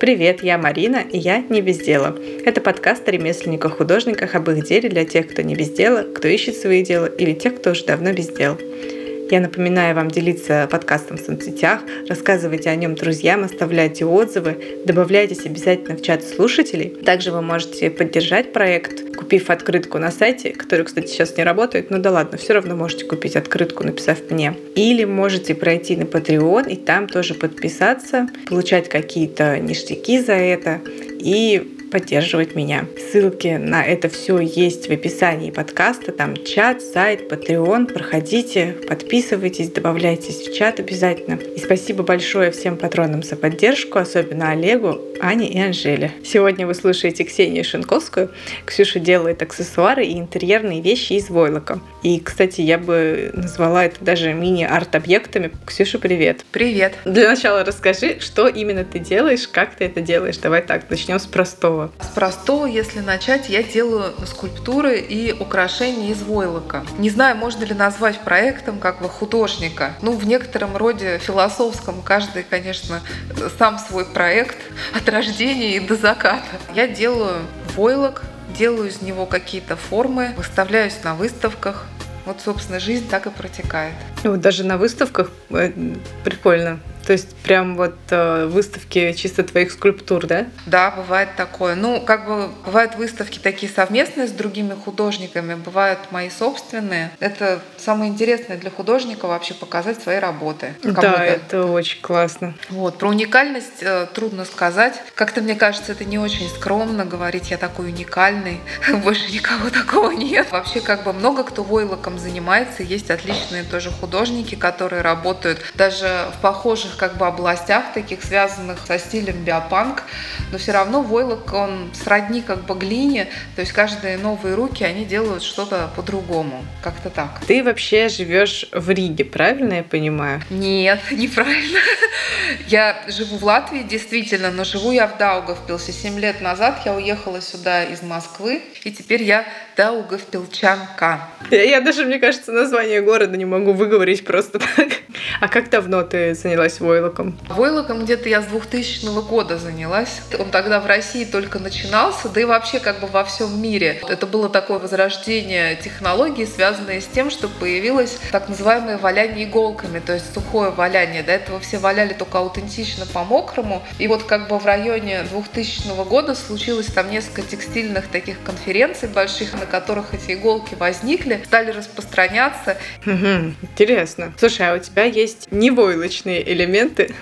Привет, я Марина, и я не без дела. Это подкаст о ремесленниках-художниках, об их деле для тех, кто не без дела, кто ищет свои дела, или тех, кто уже давно без дел. Я напоминаю вам делиться подкастом в соцсетях, рассказывайте о нем друзьям, оставляйте отзывы, добавляйтесь обязательно в чат слушателей. Также вы можете поддержать проект, купив открытку на сайте, который, кстати, сейчас не работает, но да ладно, все равно можете купить открытку, написав мне. Или можете пройти на Patreon и там тоже подписаться, получать какие-то ништяки за это и поддерживать меня. Ссылки на это все есть в описании подкаста. Там чат, сайт, Patreon. Проходите, подписывайтесь, добавляйтесь в чат обязательно. И спасибо большое всем патронам за поддержку, особенно Олегу, Ане и Анжеле. Сегодня вы слушаете Ксению Шинковскую. Ксюша делает аксессуары и интерьерные вещи из войлока. И, кстати, я бы назвала это даже мини-арт-объектами. Ксюша, привет. Привет. Для начала расскажи, что именно ты делаешь, как ты это делаешь. Давай так, начнем с простого простого? С простого, если начать, я делаю скульптуры и украшения из войлока. Не знаю, можно ли назвать проектом как бы художника. Ну, в некотором роде философском каждый, конечно, сам свой проект от рождения и до заката. Я делаю войлок, делаю из него какие-то формы, выставляюсь на выставках. Вот, собственно, жизнь так и протекает. Вот даже на выставках э, прикольно. То есть прям вот э, выставки чисто твоих скульптур, да? Да, бывает такое. Ну, как бы бывают выставки такие совместные с другими художниками, бывают мои собственные. Это самое интересное для художника вообще показать свои работы. Да, это очень классно. Вот. Про уникальность э, трудно сказать. Как-то мне кажется, это не очень скромно говорить, я такой уникальный. Больше никого такого нет. Вообще, как бы много кто войлоком занимается. Есть отличные тоже художники, которые работают даже в похожих наших как бы областях, таких связанных со стилем биопанк, но все равно войлок, он сродни как бы глине, то есть каждые новые руки, они делают что-то по-другому, как-то так. Ты вообще живешь в Риге, правильно я понимаю? Нет, неправильно. Я живу в Латвии, действительно, но живу я в Даугавпилсе. Семь лет назад я уехала сюда из Москвы, и теперь я Даугавпилчанка. Я, я даже, мне кажется, название города не могу выговорить просто так. А как давно ты занялась войлоком? Войлоком где-то я с 2000 года занялась. Он тогда в России только начинался, да и вообще как бы во всем мире. Это было такое возрождение технологий, связанное с тем, что появилось так называемое валяние иголками, то есть сухое валяние. До этого все валяли только аутентично по-мокрому. И вот как бы в районе 2000 года случилось там несколько текстильных таких конференций больших, на которых эти иголки возникли, стали распространяться. Угу, интересно. Слушай, а у тебя есть невойлочные элементы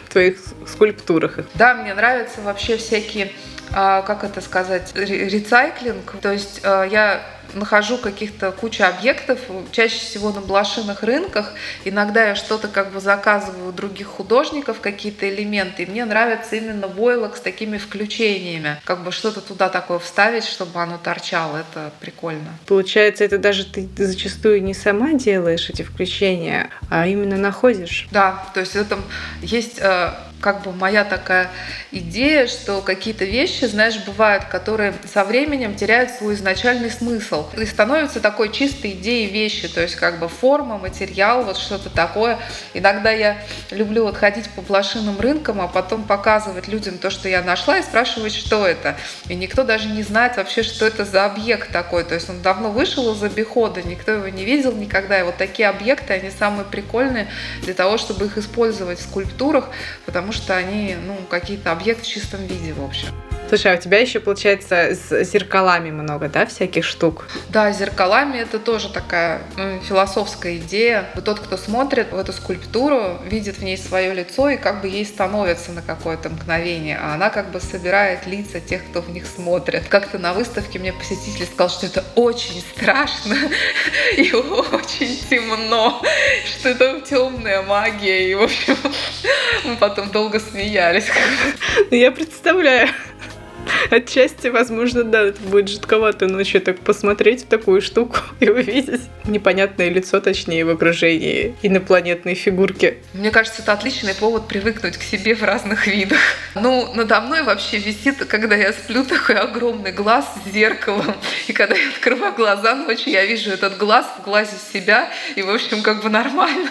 в твоих скульптурах? Да, мне нравятся вообще всякие а, как это сказать, рецайклинг. То есть а, я нахожу каких-то кучу объектов, чаще всего на блошиных рынках. Иногда я что-то как бы заказываю у других художников, какие-то элементы. И мне нравится именно войлок с такими включениями. Как бы что-то туда такое вставить, чтобы оно торчало. Это прикольно. Получается, это даже ты зачастую не сама делаешь эти включения, а именно находишь. Да, то есть в этом есть э, как бы моя такая идея, что какие-то вещи, знаешь, бывают, которые со временем теряют свой изначальный смысл и становятся такой чистой идеей вещи, то есть как бы форма, материал, вот что-то такое. Иногда я люблю вот ходить по блошиным рынкам, а потом показывать людям то, что я нашла, и спрашивать, что это. И никто даже не знает вообще, что это за объект такой. То есть он давно вышел из обихода, никто его не видел никогда. И вот такие объекты, они самые прикольные для того, чтобы их использовать в скульптурах, потому потому что они, ну, какие-то объекты в чистом виде, в общем. Слушай, а у тебя еще, получается, с зеркалами много, да, всяких штук? Да, зеркалами это тоже такая ну, философская идея. Тот, кто смотрит в эту скульптуру, видит в ней свое лицо и как бы ей становится на какое-то мгновение, а она как бы собирает лица тех, кто в них смотрит. Как-то на выставке мне посетитель сказал, что это очень страшно и очень темно, что это темная магия, и, в общем, мы потом долго смеялись. Ну, я представляю. Отчасти, возможно, да, это будет жутковато ночью так посмотреть в такую штуку и увидеть непонятное лицо, точнее, в окружении инопланетной фигурки. Мне кажется, это отличный повод привыкнуть к себе в разных видах. Ну, надо мной вообще висит, когда я сплю, такой огромный глаз с зеркалом. И когда я открываю глаза ночью, я вижу этот глаз в глазе себя, и, в общем, как бы нормально.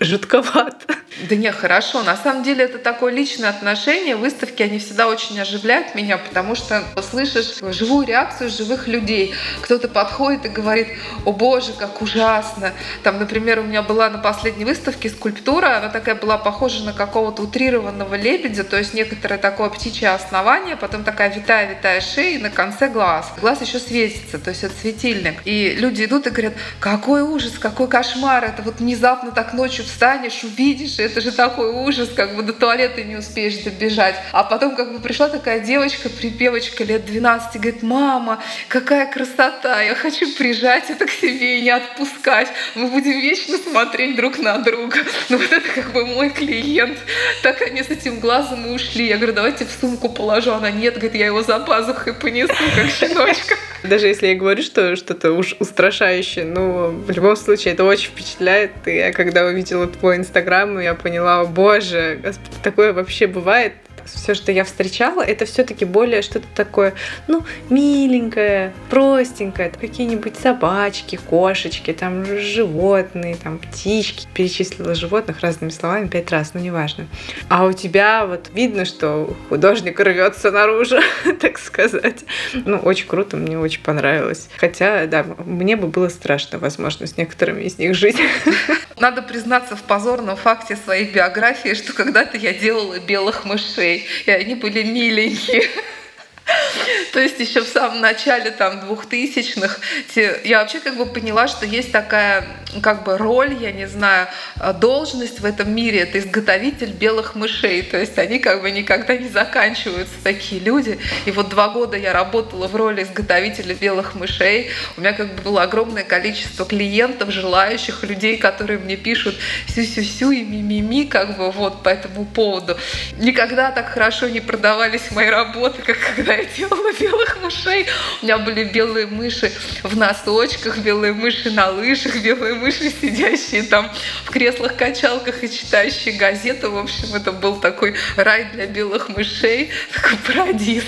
Жутковато. Да не, хорошо. На самом деле это такое личное отношение. Выставки, они всегда очень оживляют меня, потому что слышишь живую реакцию живых людей. Кто-то подходит и говорит, о боже, как ужасно. Там, например, у меня была на последней выставке скульптура, она такая была похожа на какого-то утрированного лебедя, то есть некоторое такое птичье основание, потом такая витая-витая шея, и на конце глаз. Глаз еще светится, то есть это светильник. И люди идут и говорят, какой ужас, какой кошмар, это вот внезапно так ночью встанешь, увидишь, это же такой ужас, как бы до туалета не успеешь добежать. А потом как бы пришла такая девочка, припевочка лет 12, говорит, мама, какая красота, я хочу прижать это к себе и не отпускать. Мы будем вечно смотреть друг на друга. Ну вот это как бы мой клиент. Так они с этим глазом и ушли. Я говорю, давайте в сумку положу. Она нет, говорит, я его за пазухой понесу, как щеночка. Даже если я говорю, что что-то уж устрашающее, но в любом случае это очень впечатляет. И я когда увидела твой инстаграм, я поняла, о боже, такое вообще бывает все, что я встречала, это все-таки более что-то такое, ну, миленькое, простенькое. Какие-нибудь собачки, кошечки, там животные, там птички. Перечислила животных разными словами пять раз, но неважно. А у тебя вот видно, что художник рвется наружу, так сказать. Ну, очень круто, мне очень понравилось. Хотя, да, мне бы было страшно, возможно, с некоторыми из них жить. Надо признаться в позорном факте своей биографии, что когда-то я делала белых мышей, и они были миленькие. То есть еще в самом начале там двухтысячных я вообще как бы поняла, что есть такая как бы роль, я не знаю, э, должность в этом мире, это изготовитель белых мышей. То есть они как бы никогда не заканчиваются, такие люди. И вот два года я работала в роли изготовителя белых мышей. У меня как бы было огромное количество клиентов, желающих, людей, которые мне пишут сю-сю-сю и ми-ми-ми, как бы вот по этому поводу. Никогда так хорошо не продавались мои работы, как когда я делала белых мышей. У меня были белые мыши в носочках, белые мыши на лыжах, белые мыши, сидящие там в креслах-качалках и читающие газеты. В общем, это был такой рай для белых мышей, такой парадиз.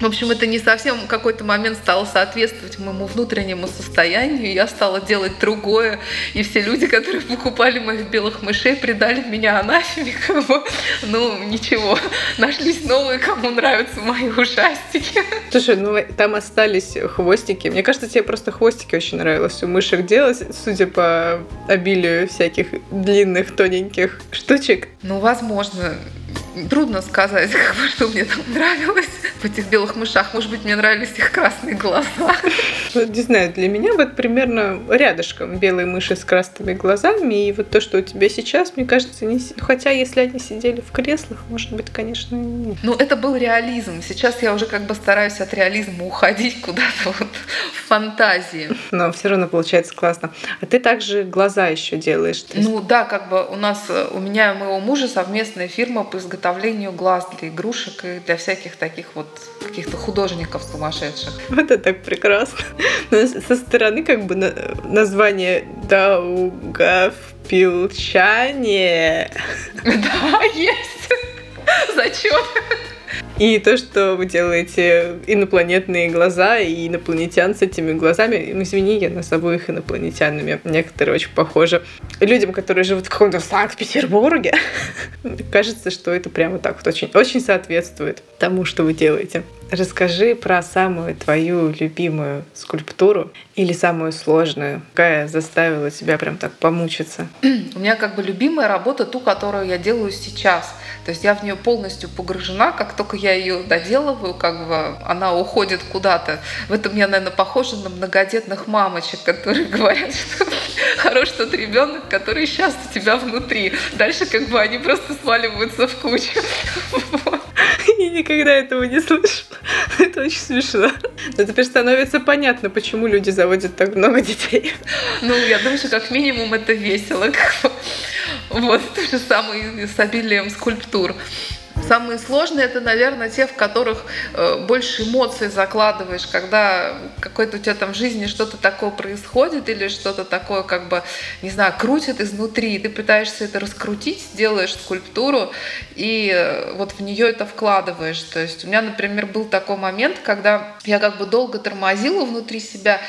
В общем, это не совсем в какой-то момент стало соответствовать моему внутреннему состоянию. Я стала делать другое. И все люди, которые покупали моих белых мышей, предали меня анафеме. Как. Ну, ничего. Нашлись новые, кому нравятся мои ужастики. Слушай, ну там остались хвостики. Мне кажется, тебе просто хвостики очень нравилось у мышек делать, судя по обилию всяких длинных, тоненьких штучек. Ну, возможно трудно сказать, как бы, что мне там нравилось в этих белых мышах. Может быть, мне нравились их красные глаза. Ну, не знаю, для меня вот примерно рядышком белые мыши с красными глазами. И вот то, что у тебя сейчас, мне кажется, не... Хотя, если они сидели в креслах, может быть, конечно, нет. Ну, это был реализм. Сейчас я уже как бы стараюсь от реализма уходить куда-то вот в фантазии. Но все равно получается классно. А ты также глаза еще делаешь? Ну да, как бы у нас, у меня и моего мужа совместная фирма по изготовлению изготовлению глаз для игрушек и для всяких таких вот каких-то художников сумасшедших. Вот это так прекрасно. Но со стороны как бы название Даугавпилчане. Да, есть. И то, что вы делаете инопланетные глаза и инопланетян с этими глазами, ну, извини, я нас обоих инопланетянами. Некоторые очень похожи. Людям, которые живут в каком-то Санкт-Петербурге, кажется, что это прямо так вот очень, очень соответствует тому, что вы делаете. Расскажи про самую твою любимую скульптуру или самую сложную, какая заставила тебя прям так помучиться? У меня как бы любимая работа ту, которую я делаю сейчас. То есть я в нее полностью погружена, как только я ее доделываю, как бы она уходит куда-то. В этом я, наверное, похожа на многодетных мамочек, которые говорят, что хорош тот ребенок, который сейчас у тебя внутри. Дальше как бы они просто сваливаются в кучу. Я никогда этого не слышала. Это очень смешно. Но теперь становится понятно, почему люди заводят так много детей. Ну, я думаю, что как минимум это весело. Вот, то же самое с обилием скульптур. Самые сложные это, наверное, те, в которых э, больше эмоций закладываешь, когда какой-то у тебя там в жизни что-то такое происходит или что-то такое, как бы, не знаю, крутит изнутри, и ты пытаешься это раскрутить, делаешь скульптуру, и э, вот в нее это вкладываешь. То есть у меня, например, был такой момент, когда я как бы долго тормозила внутри себя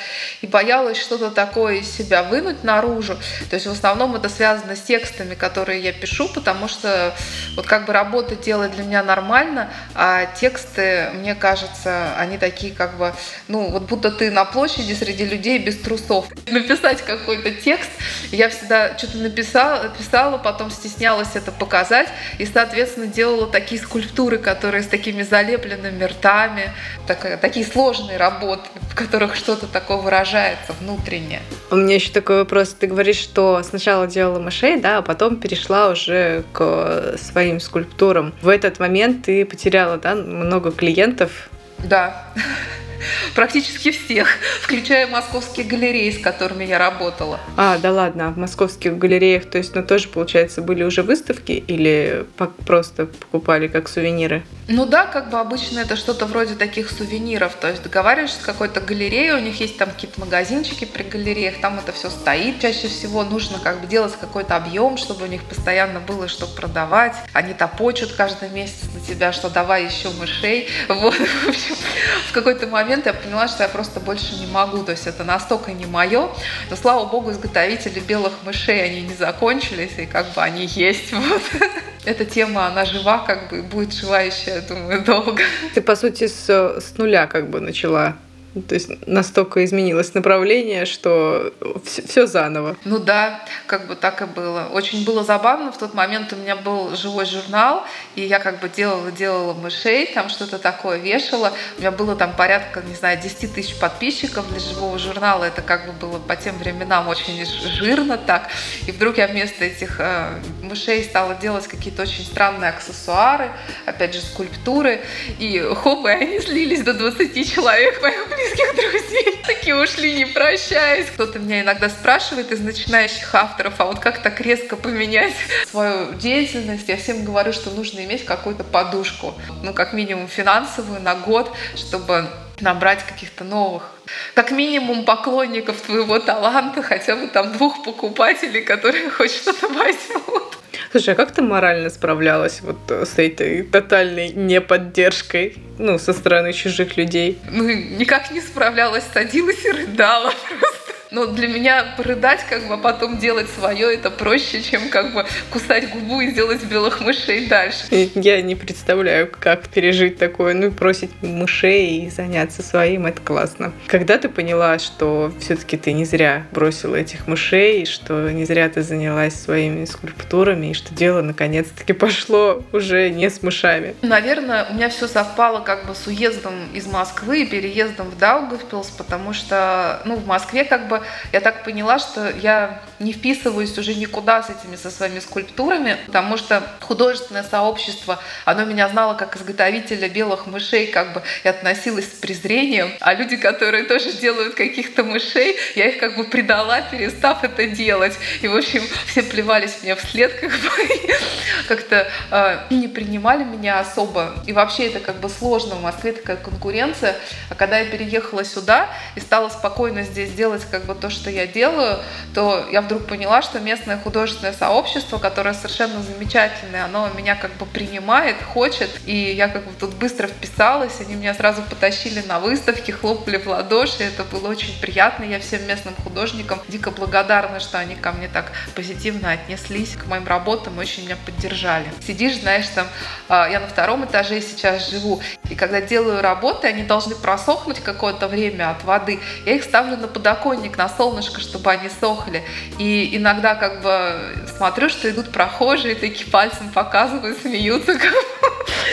и боялась что-то такое из себя вынуть наружу. То есть в основном это связано с текстами, которые я пишу, потому что вот как бы работа делать для меня нормально, а тексты, мне кажется, они такие как бы, ну вот будто ты на площади среди людей без трусов. Написать какой-то текст, я всегда что-то написала, писала, потом стеснялась это показать, и, соответственно, делала такие скульптуры, которые с такими залепленными ртами, так, такие сложные работы, в которых что-то такое выражается внутренне. У меня еще такой вопрос. Ты говоришь, что сначала делала мышей, да, а потом перешла уже к своим скульптурам. В этот момент ты потеряла, да, много клиентов. Да практически всех, включая московские галереи, с которыми я работала. А, да ладно, в московских галереях, то есть, ну, тоже, получается, были уже выставки или просто покупали как сувениры? Ну да, как бы обычно это что-то вроде таких сувениров, то есть договариваешься с какой-то галереей, у них есть там какие-то магазинчики при галереях, там это все стоит. Чаще всего нужно как бы делать какой-то объем, чтобы у них постоянно было что продавать. Они топочут каждый месяц на тебя, что давай еще мышей. Вот, в общем, в какой-то момент я поняла, что я просто больше не могу. То есть это настолько не мое. Но слава богу, изготовители белых мышей, они не закончились, и как бы они есть. Вот. Эта тема, она жива, как бы, будет жива еще, я думаю, долго. Ты, по сути, с, с нуля как бы начала то есть настолько изменилось направление, что все, все заново. Ну да, как бы так и было. Очень было забавно. В тот момент у меня был живой журнал, и я как бы делала, делала мышей, там что-то такое вешала. У меня было там порядка, не знаю, 10 тысяч подписчиков для живого журнала. Это как бы было по тем временам очень жирно так. И вдруг я вместо этих э, мышей стала делать какие-то очень странные аксессуары, опять же, скульптуры. И хоп, и они слились до 20 человек моих близких друзей. Такие ушли, не прощаясь. Кто-то меня иногда спрашивает из начинающих авторов, а вот как так резко поменять свою деятельность? Я всем говорю, что нужно иметь какую-то подушку, ну, как минимум финансовую на год, чтобы набрать каких-то новых, как минимум поклонников твоего таланта, хотя бы там двух покупателей, которые хоть что-то возьмут. Слушай, а как ты морально справлялась вот с этой тотальной неподдержкой, ну, со стороны чужих людей? Ну, никак не справлялась, садилась и рыдала просто. Но для меня порыдать, как бы, а потом делать свое, это проще, чем как бы кусать губу и делать белых мышей дальше. Я не представляю, как пережить такое. Ну, бросить мышей и заняться своим, это классно. Когда ты поняла, что все-таки ты не зря бросила этих мышей, что не зря ты занялась своими скульптурами, и что дело наконец-таки пошло уже не с мышами? Наверное, у меня все совпало как бы с уездом из Москвы и переездом в Даугавпилс, потому что, ну, в Москве как бы я так поняла, что я не вписываюсь уже никуда с этими, со своими скульптурами, потому что художественное сообщество, оно меня знало как изготовителя белых мышей, как бы и относилось с презрением, а люди, которые тоже делают каких-то мышей, я их как бы предала, перестав это делать. И, в общем, все плевались мне вслед, как бы, как-то э, не принимали меня особо. И вообще это как бы сложно, в Москве такая конкуренция. А когда я переехала сюда и стала спокойно здесь делать как бы то, что я делаю, то я вдруг поняла, что местное художественное сообщество, которое совершенно замечательное, оно меня как бы принимает, хочет, и я как бы тут быстро вписалась, они меня сразу потащили на выставки, хлопали в ладоши, это было очень приятно, я всем местным художникам дико благодарна, что они ко мне так позитивно отнеслись к моим работам, очень меня поддержали. Сидишь, знаешь, там, а, я на втором этаже сейчас живу, и когда делаю работы, они должны просохнуть какое-то время от воды, я их ставлю на подоконник, на солнышко, чтобы они сохли. И иногда как бы смотрю, что идут прохожие, такие пальцем показывают, смеются.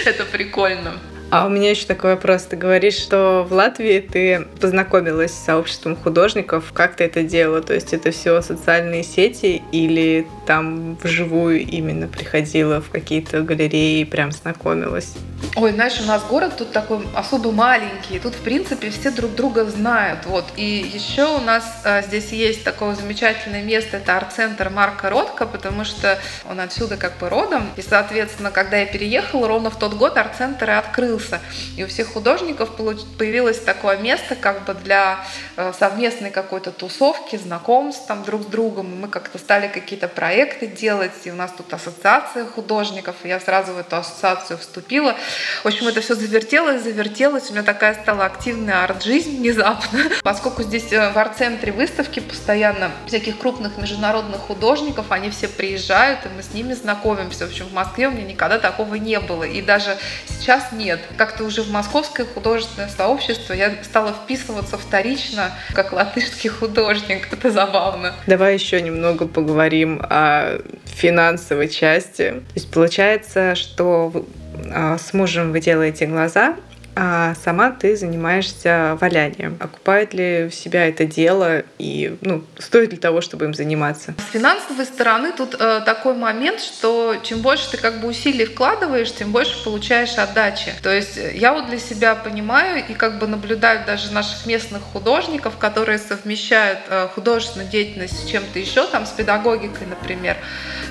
Это прикольно. А у меня еще такой вопрос. Ты говоришь, что в Латвии ты познакомилась с сообществом художников. Как ты это делала? То есть это все социальные сети или там вживую именно приходила в какие-то галереи и прям знакомилась? Ой, знаешь, у нас город тут такой особо маленький, тут, в принципе, все друг друга знают, вот. И еще у нас а, здесь есть такое замечательное место, это арт-центр Марка Ротко, потому что он отсюда как бы родом, и, соответственно, когда я переехала, ровно в тот год арт-центр и открылся, и у всех художников появилось такое место как бы для а, совместной какой-то тусовки, знакомств там друг с другом, мы как-то стали какие-то проекты делать, и у нас тут ассоциация художников, и я сразу в эту ассоциацию вступила, в общем, это все завертелось, завертелось. У меня такая стала активная арт-жизнь внезапно. Поскольку здесь э, в арт-центре выставки постоянно всяких крупных международных художников, они все приезжают, и мы с ними знакомимся. В общем, в Москве у меня никогда такого не было. И даже сейчас нет. Как-то уже в московское художественное сообщество я стала вписываться вторично, как латышский художник. Это забавно. Давай еще немного поговорим о финансовой части. То есть получается, что а, с мужем вы делаете глаза, а сама ты занимаешься валянием. Окупает ли в себя это дело и ну, стоит ли того, чтобы им заниматься? С финансовой стороны тут э, такой момент, что чем больше ты как бы усилий вкладываешь, тем больше получаешь отдачи. То есть э, я вот для себя понимаю и как бы наблюдаю даже наших местных художников, которые совмещают э, художественную деятельность с чем-то еще, там с педагогикой, например,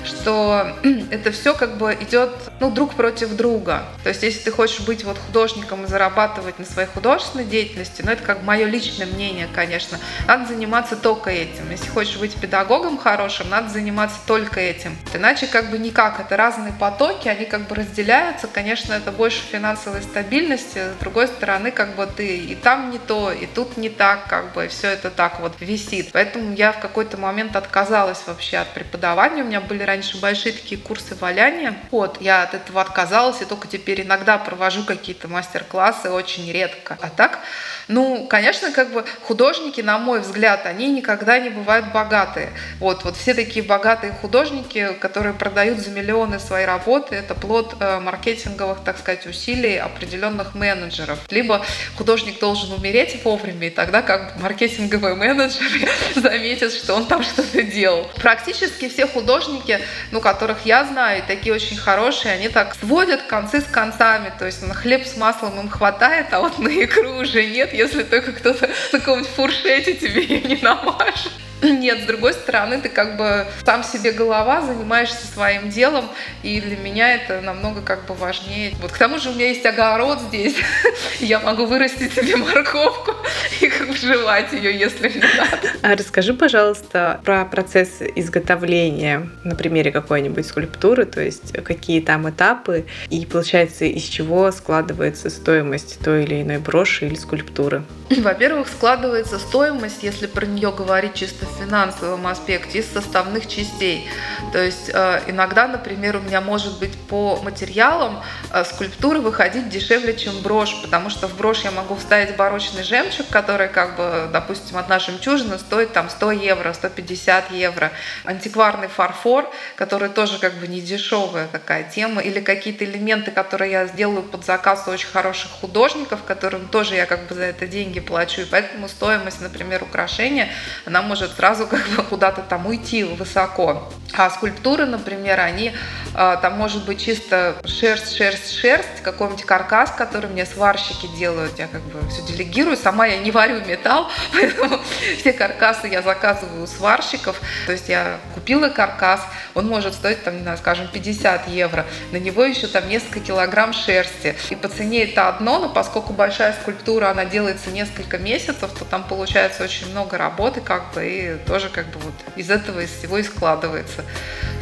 что это все как бы идет ну, друг против друга. То есть если ты хочешь быть вот художником и зарабатывать на своей художественной деятельности, но ну, это как мое личное мнение, конечно, надо заниматься только этим. Если хочешь быть педагогом хорошим, надо заниматься только этим. Иначе как бы никак. Это разные потоки, они как бы разделяются. Конечно, это больше финансовой стабильности. С другой стороны, как бы ты и там не то, и тут не так, как бы, все это так вот висит. Поэтому я в какой-то момент отказалась вообще от преподавания. У меня были раньше большие такие курсы валяния. Вот, я от этого отказалась, и только теперь иногда провожу какие-то мастер-классы классы очень редко. А так, ну, конечно, как бы художники, на мой взгляд, они никогда не бывают богатые. Вот, вот все такие богатые художники, которые продают за миллионы свои работы, это плод э, маркетинговых, так сказать, усилий определенных менеджеров. Либо художник должен умереть вовремя, и тогда как бы маркетинговые менеджеры заметят, что он там что-то делал. Практически все художники, ну, которых я знаю, такие очень хорошие, они так сводят концы с концами, то есть на хлеб с маслом им хватает, а вот на икру уже нет, если только кто-то на каком-нибудь фуршете тебе ее не намажет. Нет, с другой стороны, ты как бы сам себе голова, занимаешься своим делом, и для меня это намного как бы важнее. Вот к тому же у меня есть огород здесь, я могу вырастить себе морковку и как бы жевать ее, если мне надо. А расскажи, пожалуйста, про процесс изготовления на примере какой-нибудь скульптуры, то есть какие там этапы, и получается, из чего складывается стоимость той или иной броши или скульптуры? Во-первых, складывается стоимость, если про нее говорить чисто в финансовом аспекте, из составных частей. То есть э, иногда, например, у меня может быть по материалам э, скульптуры выходить дешевле, чем брошь, потому что в брошь я могу вставить барочный жемчуг, который, как бы, допустим, одна жемчужина стоит там 100 евро, 150 евро. Антикварный фарфор, который тоже как бы не дешевая такая тема, или какие-то элементы, которые я сделаю под заказ у очень хороших художников, которым тоже я как бы за это деньги плачу, и поэтому стоимость, например, украшения, она может сразу как бы куда-то там уйти высоко. А скульптуры, например, они а, там может быть чисто шерсть, шерсть, шерсть, какой-нибудь каркас, который мне сварщики делают. Я как бы все делегирую, сама я не варю металл, поэтому все каркасы я заказываю у сварщиков. То есть я купила каркас, он может стоить там, не знаю, скажем, 50 евро. На него еще там несколько килограмм шерсти. И по цене это одно, но поскольку большая скульптура, она делается несколько месяцев, то там получается очень много работы, как бы, и тоже как бы вот из этого из всего и складывается.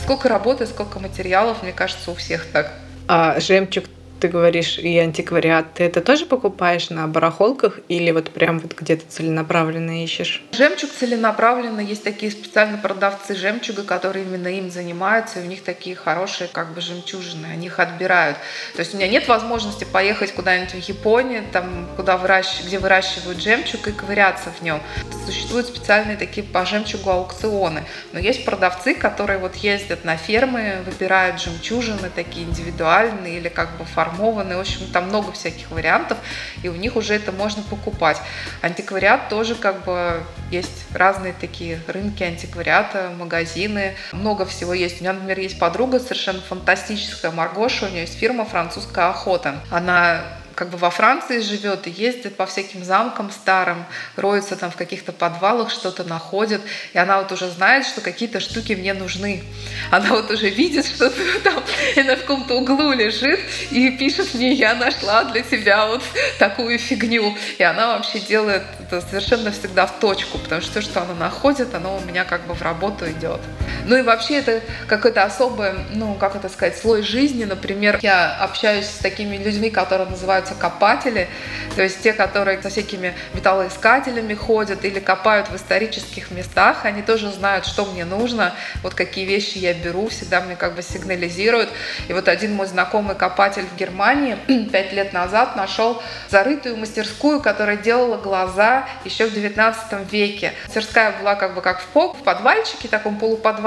Сколько работы, сколько материалов, мне кажется, у всех так. А жемчуг ты говоришь, и антиквариат, ты это тоже покупаешь на барахолках или вот прям вот где-то целенаправленно ищешь? Жемчуг целенаправленно. Есть такие специальные продавцы жемчуга, которые именно им занимаются, и у них такие хорошие как бы жемчужины, они их отбирают. То есть у меня нет возможности поехать куда-нибудь в Японию, там, куда выращ... где выращивают жемчуг и ковыряться в нем. Существуют специальные такие по жемчугу аукционы. Но есть продавцы, которые вот ездят на фермы, выбирают жемчужины такие индивидуальные или как бы формат деформованные. В общем, там много всяких вариантов, и у них уже это можно покупать. Антиквариат тоже как бы есть разные такие рынки антиквариата, магазины. Много всего есть. У меня, например, есть подруга совершенно фантастическая, Маргоша, у нее есть фирма «Французская охота». Она как бы во Франции живет и ездит по всяким замкам старым, роется там в каких-то подвалах, что-то находит, и она вот уже знает, что какие-то штуки мне нужны. Она вот уже видит, что там она в каком-то углу лежит и пишет мне, я нашла для тебя вот такую фигню. И она вообще делает это совершенно всегда в точку, потому что то, что она находит, оно у меня как бы в работу идет. Ну и вообще это какой-то особый, ну как это сказать, слой жизни. Например, я общаюсь с такими людьми, которые называют называются копатели, то есть те, которые со всякими металлоискателями ходят или копают в исторических местах, они тоже знают, что мне нужно, вот какие вещи я беру, всегда мне как бы сигнализируют. И вот один мой знакомый копатель в Германии пять лет назад нашел зарытую мастерскую, которая делала глаза еще в 19 веке. Мастерская была как бы как в пол, в подвальчике, таком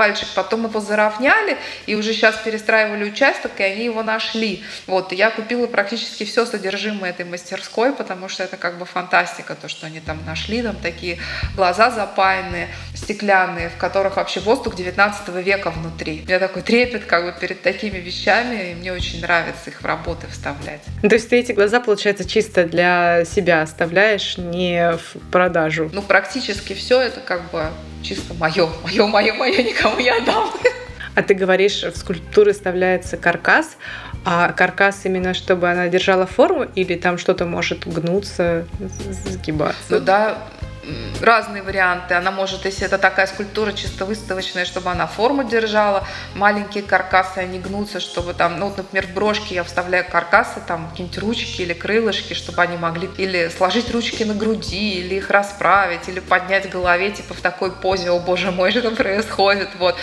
полуподвальчик, потом его заровняли, и уже сейчас перестраивали участок, и они его нашли. Вот, и я купила практически все содержимое содержимое этой мастерской, потому что это как бы фантастика, то, что они там нашли, там такие глаза запаянные, стеклянные, в которых вообще воздух 19 века внутри. У меня такой трепет как бы перед такими вещами, и мне очень нравится их в работы вставлять. То есть ты эти глаза, получается, чисто для себя оставляешь, не в продажу? Ну, практически все это как бы чисто мое, мое, мое, мое, никому не отдам. А ты говоришь, в скульптуры вставляется каркас, а каркас именно, чтобы она держала форму, или там что-то может гнуться, сгибаться? Ну да, разные варианты. Она может, если это такая скульптура чисто выставочная, чтобы она форму держала, маленькие каркасы, они гнутся, чтобы там, ну вот, например, в брошки я вставляю каркасы, там какие-нибудь ручки или крылышки, чтобы они могли или сложить ручки на груди, или их расправить, или поднять голове, типа в такой позе, о боже мой, что происходит, вот.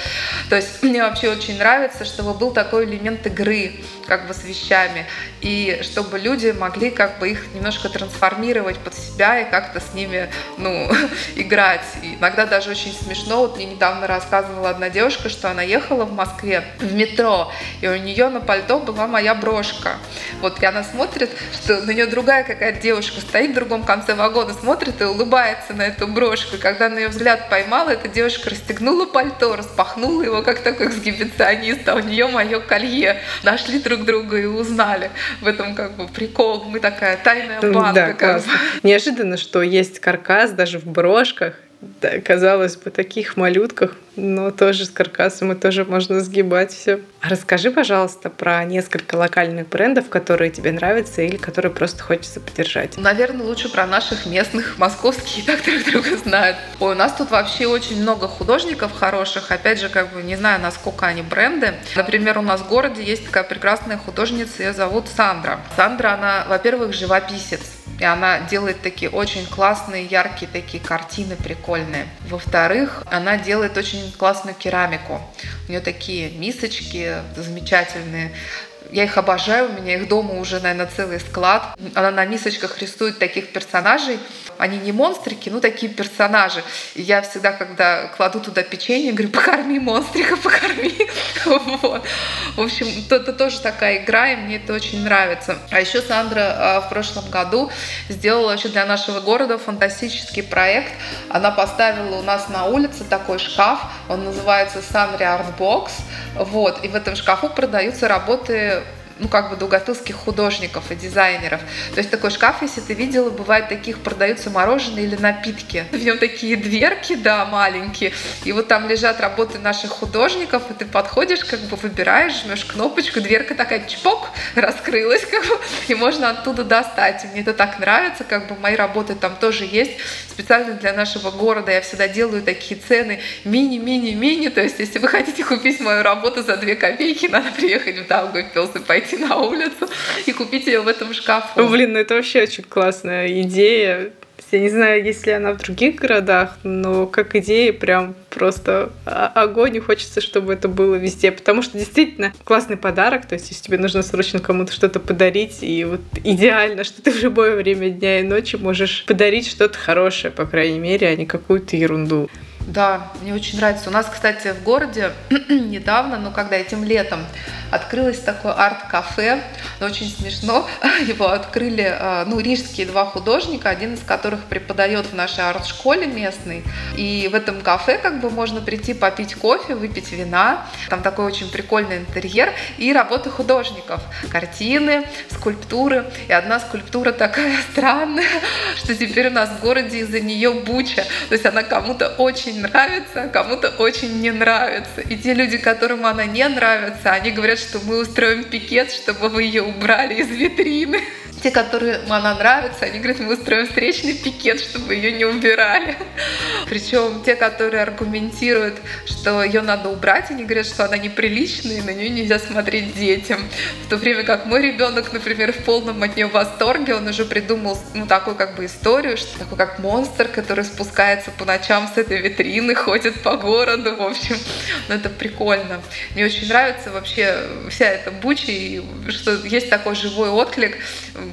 То есть мне вообще очень нравится, чтобы был такой элемент игры, как бы с вещами, и чтобы люди могли как бы их немножко трансформировать под себя и как-то с ними, ну, играть. И иногда даже очень смешно. Вот мне недавно рассказывала одна девушка, что она ехала в Москве в метро, и у нее на пальто была моя брошка. Вот и она смотрит, что на нее другая какая-то девушка стоит в другом конце вагона, смотрит и улыбается на эту брошку. И когда на ее взгляд поймала, эта девушка расстегнула пальто, распахнула его, как такой эксгибиционист, а у нее мое колье. Нашли друг друга и узнали. В этом как бы прикол. Мы такая тайная банда. Да, классно. Неожиданно, что есть каркас, да, даже в брошках, да, казалось бы, таких малютках, но тоже с каркасом и тоже можно сгибать все. А расскажи, пожалуйста, про несколько локальных брендов, которые тебе нравятся или которые просто хочется поддержать. Наверное, лучше про наших местных, московские, так друг друга знают. Ой, у нас тут вообще очень много художников хороших, опять же, как бы не знаю, насколько они бренды. Например, у нас в городе есть такая прекрасная художница, ее зовут Сандра. Сандра, она, во-первых, живописец. И она делает такие очень классные, яркие такие картины прикольные. Во-вторых, она делает очень классную керамику. У нее такие мисочки замечательные. Я их обожаю, у меня их дома уже, наверное, целый склад. Она на мисочках рисует таких персонажей, они не монстрики, ну такие персонажи. И я всегда, когда кладу туда печенье, говорю, покорми монстрика, покорми. Вот. В общем, это тоже такая игра, и мне это очень нравится. А еще Сандра а, в прошлом году сделала вообще для нашего города фантастический проект. Она поставила у нас на улице такой шкаф, он называется Art Box. Вот. И в этом шкафу продаются работы ну, как бы долготылских художников и дизайнеров. То есть такой шкаф, если ты видела, бывает таких продаются мороженое или напитки. В нем такие дверки, да, маленькие. И вот там лежат работы наших художников, и ты подходишь, как бы выбираешь, жмешь кнопочку, дверка такая чпок, раскрылась, как бы, и можно оттуда достать. И мне это так нравится, как бы мои работы там тоже есть. Специально для нашего города я всегда делаю такие цены мини-мини-мини. То есть, если вы хотите купить мою работу за 2 копейки, надо приехать в Даугавпилс и пойти пойти на улицу и купить ее в этом шкафу. Блин, ну это вообще очень классная идея. Я не знаю, есть ли она в других городах, но как идея прям просто огонь, и хочется, чтобы это было везде, потому что действительно классный подарок, то есть если тебе нужно срочно кому-то что-то подарить, и вот идеально, что ты в любое время дня и ночи можешь подарить что-то хорошее, по крайней мере, а не какую-то ерунду. Да, мне очень нравится. У нас, кстати, в городе недавно, ну, когда этим летом открылось такое арт-кафе, но очень смешно. Его открыли, а, ну, рижские два художника, один из которых преподает в нашей арт-школе местной. И в этом кафе как бы можно прийти попить кофе, выпить вина. Там такой очень прикольный интерьер и работы художников. Картины, скульптуры. И одна скульптура такая странная, что теперь у нас в городе из-за нее буча. То есть она кому-то очень нравится, а кому-то очень не нравится. И те люди, которым она не нравится, они говорят, что мы устроим пикет, чтобы вы ее убрали из витрины. Те, которым она нравится, они говорят, мы устроим встречный пикет, чтобы ее не убирали. Причем те, которые аргументируют, что ее надо убрать, они говорят, что она неприличная, и на нее нельзя смотреть детям. В то время как мой ребенок, например, в полном от нее восторге, он уже придумал ну, такую как бы историю, что такой как монстр, который спускается по ночам с этой витрины, ходит по городу, в общем. Ну, это прикольно. Мне очень нравится вообще вся эта буча, и что есть такой живой отклик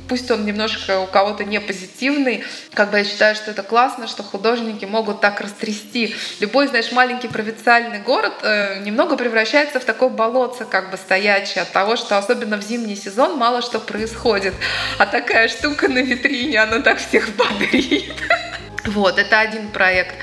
пусть он немножко у кого-то не позитивный, как бы я считаю, что это классно, что художники могут так растрясти. Любой, знаешь, маленький провинциальный город э, немного превращается в такое болотце, как бы стоячее от того, что особенно в зимний сезон мало что происходит. А такая штука на витрине, она так всех бодрит. Вот, это один проект.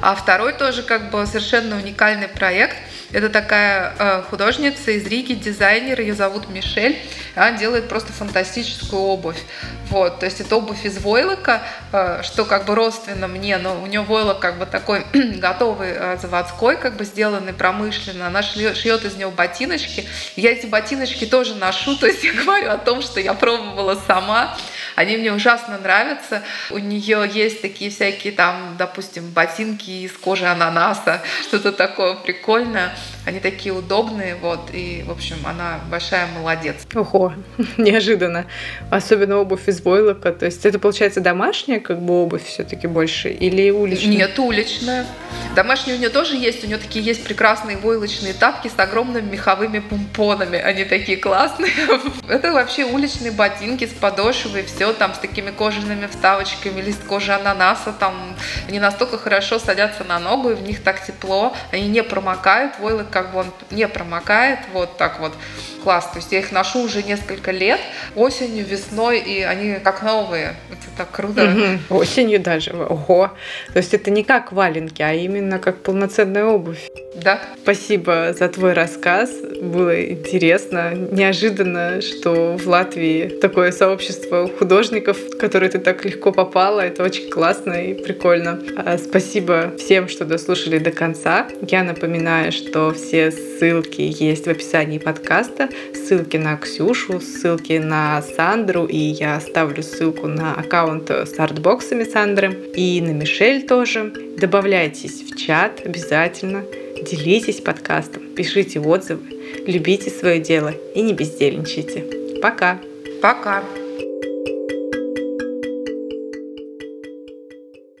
А второй тоже как бы совершенно уникальный проект – это такая э, художница из Риги, дизайнер, ее зовут Мишель. Она делает просто фантастическую обувь. Вот, то есть это обувь из войлока, э, что как бы родственно мне, но у нее войлок как бы такой готовый э, заводской, как бы сделанный промышленно. Она шьет, шьет из него ботиночки. Я эти ботиночки тоже ношу, то есть я говорю о том, что я пробовала сама. Они мне ужасно нравятся. У нее есть такие всякие там, допустим, ботинки из кожи ананаса, что-то такое прикольное. Они такие удобные, вот, и, в общем, она большая молодец. Ого, неожиданно. Особенно обувь из войлока. То есть это, получается, домашняя как бы обувь все таки больше или уличная? Нет, уличная. Домашняя у нее тоже есть. У нее такие есть прекрасные войлочные тапки с огромными меховыми помпонами. Они такие классные. Это вообще уличные ботинки с подошвой, все там с такими кожаными вставочками, лист кожи ананаса, там они настолько хорошо садятся на ногу, и в них так тепло, они не промокают, войлок как бы он не промокает, вот так вот класс. То есть я их ношу уже несколько лет, осенью, весной, и они как новые. Это так круто. Угу. Осенью даже. Ого. То есть это не как валенки, а именно как полноценная обувь. Да. Спасибо за твой рассказ. Было интересно, неожиданно, что в Латвии такое сообщество художников, в которое ты так легко попала. Это очень классно и прикольно. А, спасибо всем, что дослушали до конца. Я напоминаю, что все ссылки есть в описании подкаста. Ссылки на Ксюшу, ссылки на Сандру, и я оставлю ссылку на аккаунт с артбоксами Сандры и на Мишель тоже. Добавляйтесь в чат обязательно. Делитесь подкастом, пишите отзывы, любите свое дело и не бездельничайте. Пока! Пока!